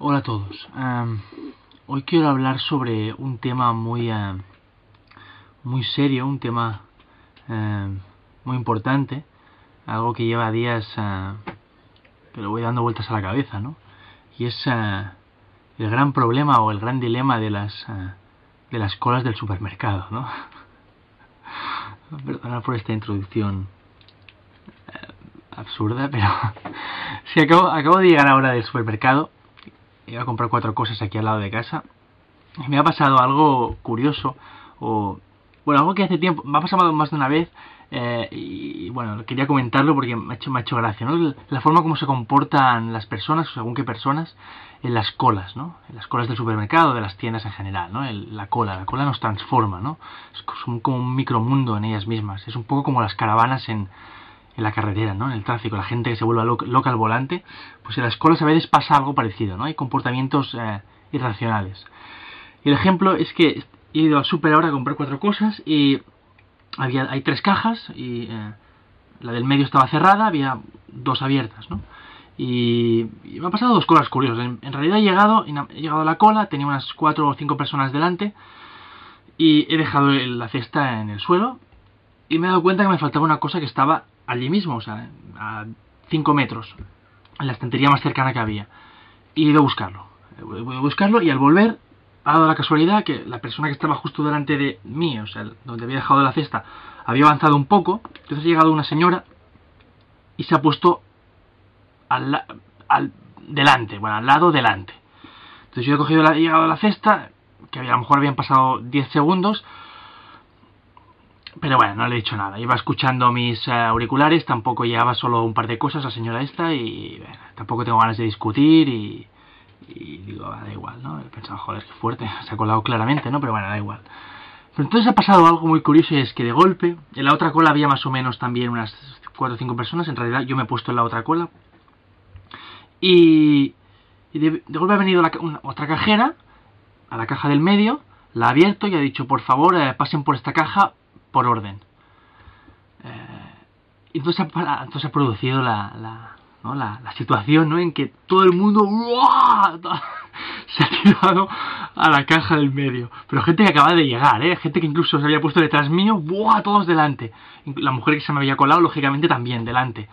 Hola a todos. Em, hoy quiero hablar sobre un tema muy, em, muy serio, un tema em, muy importante, algo que lleva días que lo voy dando vueltas a la cabeza, ¿no? Y es el gran problema o el gran dilema de las de las colas del supermercado, ¿no? Perdona por esta introducción eh, absurda, pero sí acabo, acabo de llegar ahora del supermercado iba a comprar cuatro cosas aquí al lado de casa. Y me ha pasado algo curioso o bueno algo que hace tiempo me ha pasado más de una vez eh, y bueno quería comentarlo porque me ha hecho, me ha hecho gracia ¿no? la forma como se comportan las personas según qué personas en las colas no en las colas del supermercado de las tiendas en general no la cola la cola nos transforma no es como un micromundo en ellas mismas es un poco como las caravanas en en la carretera, ¿no? En el tráfico, la gente que se vuelve loca al volante, pues en las colas a veces pasa algo parecido, ¿no? Hay comportamientos eh, irracionales. Y el ejemplo es que he ido al super ahora a comprar cuatro cosas y había, hay tres cajas y eh, la del medio estaba cerrada, había dos abiertas, ¿no? Y, me han pasado dos cosas curiosas. En, realidad he llegado, he llegado a la cola, tenía unas cuatro o cinco personas delante y he dejado la cesta en el suelo y me he dado cuenta que me faltaba una cosa que estaba allí mismo, o sea, a 5 metros, en la estantería más cercana que había. Y he ido a buscarlo. Voy a buscarlo y al volver ha dado la casualidad que la persona que estaba justo delante de mí, o sea, donde había dejado la cesta, había avanzado un poco. Entonces ha llegado una señora y se ha puesto al, al delante, bueno, al lado delante. Entonces yo he cogido la, he llegado a la cesta, que a lo mejor habían pasado 10 segundos, pero bueno, no le he dicho nada. Iba escuchando mis eh, auriculares, tampoco llevaba solo un par de cosas la señora esta y tampoco tengo ganas de discutir y, digo, ah, da igual, ¿no? He pensado, joder, qué fuerte, se ha colado claramente, ¿no? Pero bueno, da igual. Pero entonces ha pasado algo muy curioso y es que de golpe, en la otra cola había más o menos también unas 4 o 5 personas, en realidad yo me he puesto en la otra cola. Y, de, golpe ha venido otra cajera a la caja del medio, la ha abierto y ha dicho, por favor, eh, pasen por esta caja por orden. Eh, entonces, ha, ha producido la, la, situación ¿no? en que todo el mundo se ha tirado a la caja del medio. Pero gente que acaba de llegar, ¿eh? gente que incluso se había puesto detrás mío, todos delante. La mujer que se me había colado, lógicamente, también delante.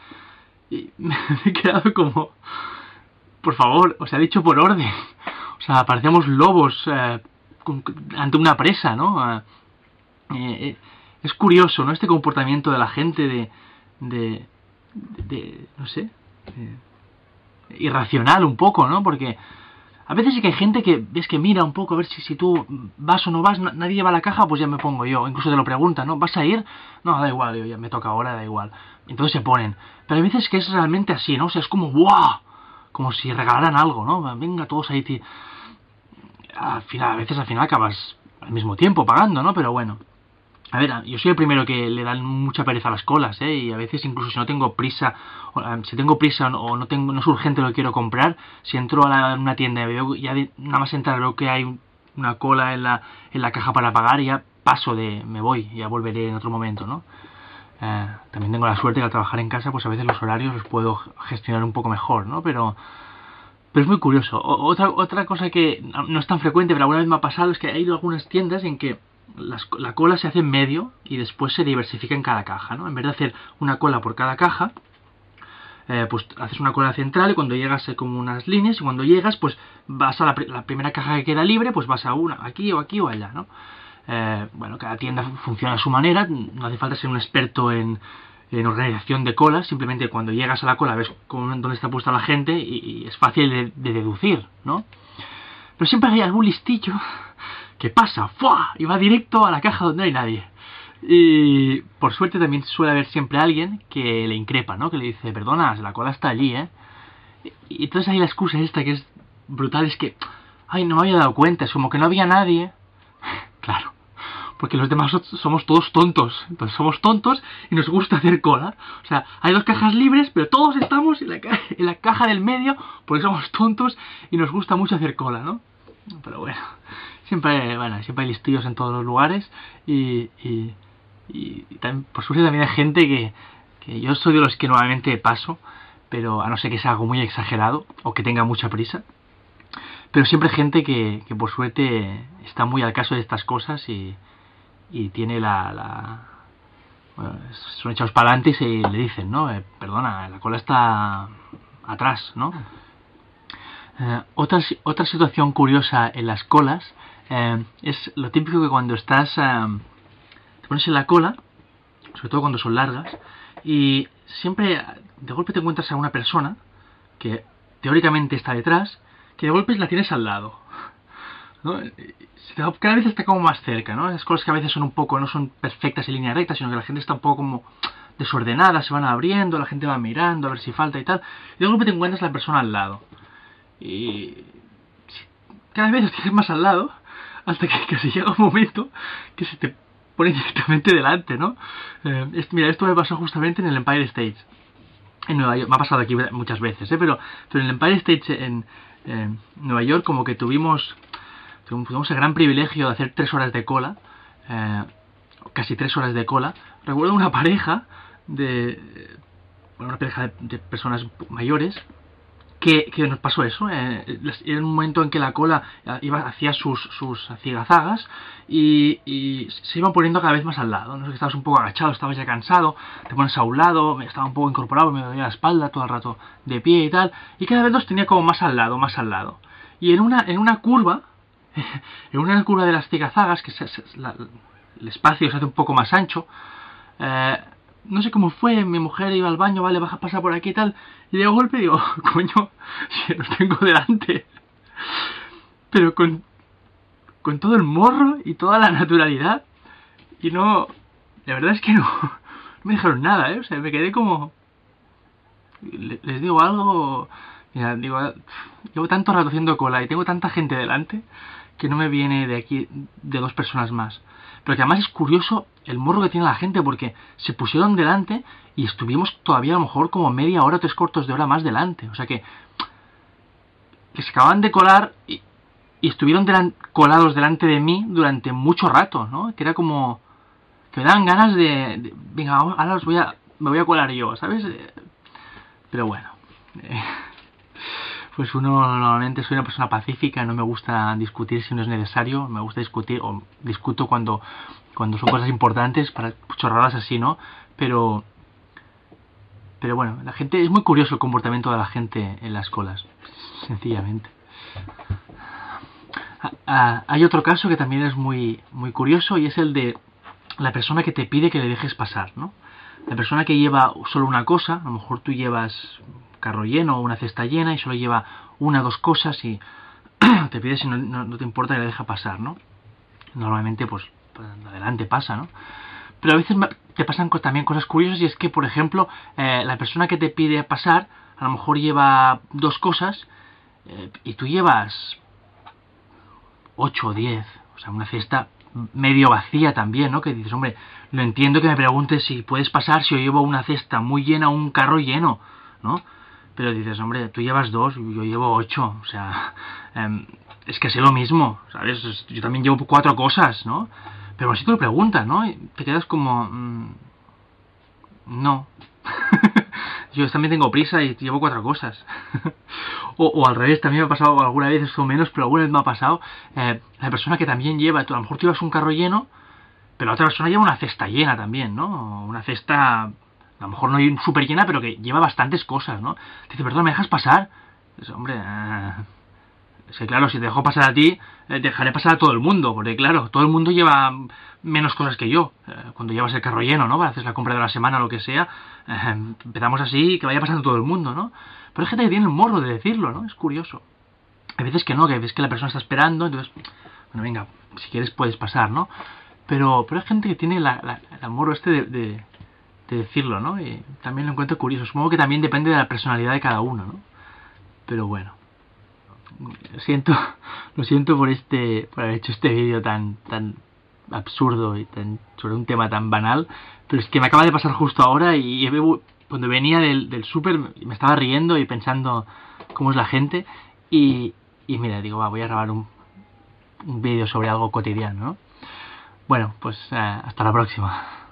Y me he quedado como... Por favor, os ha dicho por orden. O sea, parecíamos lobos eh, ante una presa, ¿no? Eh, es curioso, ¿no? Este comportamiento de la gente de, de, de, no sé, irracional un poco, ¿no? Porque a veces sí que hay gente que ves que mira un poco a ver si, si tú vas o no vas, nadie lleva la caja, pues ya me pongo yo. Incluso te lo pregunta, ¿no? ¿Vas a ir? No, da igual, yo ya me toca ahora, da igual. Entonces se ponen. Pero hay veces que es realmente así, ¿no? O sea, es como ¡guau! Como si regalaran algo, ¿no? Venga, todos ahí. Al final, a veces al final acabas al mismo tiempo pagando, ¿no? Pero bueno. A ver, yo soy el primero que le dan mucha pereza a las colas, ¿eh? Y a veces incluso si no tengo prisa, si tengo prisa o no tengo no es urgente lo que quiero comprar, si entro a una tienda y veo, ya nada más entrar veo que hay una cola en la, en la caja para pagar ya paso de, me voy, ya volveré en otro momento, ¿no? Eh, también tengo la suerte de al trabajar en casa, pues a veces los horarios los puedo gestionar un poco mejor, ¿no? Pero, pero es muy curioso. otra, otra cosa que no es tan frecuente, pero alguna vez me ha pasado, es que hay algunas tiendas en que la cola se hace en medio y después se diversifica en cada caja, ¿no? En vez de hacer una cola por cada caja, eh, pues haces una cola central y cuando llegas hay como unas líneas y cuando llegas pues vas a la, primera caja que queda libre pues vas a una, aquí o aquí o allá, ¿no? Eh, bueno, cada tienda funciona a su manera, no hace falta ser un experto en, organización de colas, simplemente cuando llegas a la cola ves dónde está puesta la gente y, es fácil de, de, deducir, ¿no? Pero siempre hay algún listillo ¿Qué pasa? ¡Fua! Y va directo a la caja donde no hay nadie. Y por suerte también suele haber siempre alguien que le increpa, ¿no? Que le dice, perdona, la cola está allí, ¿eh? Y entonces hay la excusa esta que es brutal, es que, ay, no me había dado cuenta, es como que no había nadie. claro, porque los demás somos todos tontos. Entonces somos tontos y nos gusta hacer cola. O sea, hay dos cajas libres, pero todos estamos en la, en la caja del medio porque somos tontos y nos gusta mucho hacer cola, ¿no? Pero bueno, siempre, bueno, siempre hay listillos en todos los lugares y, y, también, por suerte también hay gente que, que yo soy de los que normalmente paso, pero a no ser que sea algo muy exagerado o que tenga mucha prisa. pero siempre gente que, que por suerte está muy al caso de estas cosas y, y tiene la, la bueno, son echados para adelante y le dicen, ¿no? Eh, perdona, la cola está atrás, ¿no? Eh, otra, otra situación curiosa en las colas eh, es lo típico que cuando estás, te pones en la cola, sobre todo cuando son largas, y siempre de golpe te encuentras a una persona que teóricamente está detrás, que de golpe la tienes al lado. ¿no? Cada vez está como más cerca, ¿no? Esas cosas que a veces son un poco, no son perfectas en línea recta, sino que la gente está un poco como desordenada, se van abriendo, la gente va mirando a ver si falta y tal, y de golpe te encuentras la persona al lado. Y cada vez lo tienes más al lado, hasta que casi llega un momento que se te pone directamente delante, ¿no? Eh, mira, esto me pasó justamente en el Empire State. En Nueva York, me ha pasado aquí muchas veces, ¿eh? pero, pero en el Empire State en, Nueva York como que tuvimos, tuvimos el gran privilegio de hacer tres horas de cola, eh, casi tres horas de cola. Recuerdo una pareja de, una pareja de personas mayores que, nos pasó eso. Eh, era un momento en que la cola iba hacía sus, sus cigazagas y, se iban poniendo cada vez más al lado. ¿no? Estabas un poco agachado, estabas ya cansado, te pones a un lado, estaba un poco incorporado, me dolía la espalda todo el rato de pie y tal. Y cada vez los tenía como más al lado, más al lado. Y en una, en una curva, en una curva de las cigazagas, que el espacio se hace un poco más ancho, eh, no sé cómo fue, mi mujer iba al baño, vale, baja, pasa por aquí y tal, y de golpe digo, coño, si los tengo delante. Pero con, con todo el morro y toda la naturalidad, y no, la verdad es que no me dijeron nada, ¿eh? O sea, me quedé como, les digo algo, mira, digo, llevo tanto rato haciendo cola y tengo tanta gente delante que no me viene de aquí de dos personas más. Pero que además es curioso el morro que tiene la gente porque se pusieron delante y estuvimos todavía a lo mejor como media hora, tres cortos de hora más delante. O sea que, que se acaban de colar y, estuvieron colados delante de mí durante mucho rato, ¿no? Que era como que me daban ganas de, venga, ahora os voy a, me voy a colar yo, ¿sabes? Pero bueno. Eh, pues uno normalmente soy una persona pacífica, no me gusta discutir si no es necesario, me gusta discutir o discuto cuando, cuando son cosas importantes, para chorradas así, ¿no? Pero pero bueno, la gente es muy curioso el comportamiento de la gente en las colas, sencillamente. Ah, ah, hay otro caso que también es muy muy curioso y es el de la persona que te pide que le dejes pasar, ¿no? La persona que lleva solo una cosa, a lo mejor tú llevas carro lleno o una cesta llena y solo lleva una o dos cosas y te pide si no, te importa que le deja pasar, ¿no? Normalmente, pues, pues, adelante pasa, ¿no? Pero a veces te pasan también cosas curiosas y es que, por ejemplo, eh, la persona que te pide pasar a lo mejor lleva dos cosas eh, y tú llevas ocho o diez, o sea, una cesta medio vacía también, ¿no? Que dices, hombre, lo entiendo que me preguntes si puedes pasar si yo llevo una cesta muy llena o un carro lleno, ¿no? Pero dices, hombre, tú llevas dos, yo llevo ocho, o sea, em, es que sé lo mismo, ¿sabes? Yo también llevo cuatro cosas, ¿no? Pero así te lo preguntas, ¿no? Y te quedas como, mm, no. yo también tengo prisa y llevo cuatro cosas. o, al revés, también me ha pasado alguna vez, eso menos, pero alguna vez me ha pasado, eh, la persona que también lleva, tú a lo mejor tú llevas un carro lleno, pero la otra persona lleva una cesta llena también, ¿no? Una cesta a lo mejor no hay súper llena, pero que lleva bastantes cosas, ¿no? Te dice, perdón, ¿me dejas pasar? Dice, hombre, eh... es que claro, si te dejo pasar a ti, eh, dejaré pasar a todo el mundo, porque claro, todo el mundo lleva menos cosas que yo. Eh, cuando llevas el carro lleno, ¿no? Haces la compra de la semana o lo que sea, eh, empezamos así, que vaya pasando todo el mundo, ¿no? Pero hay gente que tiene el morro de decirlo, ¿no? Es curioso. Hay veces que no, que ves que la persona está esperando, entonces, bueno, venga, si quieres puedes pasar, ¿no? Pero, pero hay gente que tiene la, el morro este de de decirlo, ¿no? Y también lo encuentro curioso. Supongo que también depende de la personalidad de cada uno, ¿no? Pero bueno. Lo siento, lo siento por este, por haber hecho este vídeo tan, tan absurdo y tan, sobre un tema tan banal, pero es que me acaba de pasar justo ahora y cuando venía del, del súper me estaba riendo y pensando cómo es la gente y, y mira, digo, va, voy a grabar un, un vídeo sobre algo cotidiano, ¿no? Bueno, pues eh, hasta la próxima.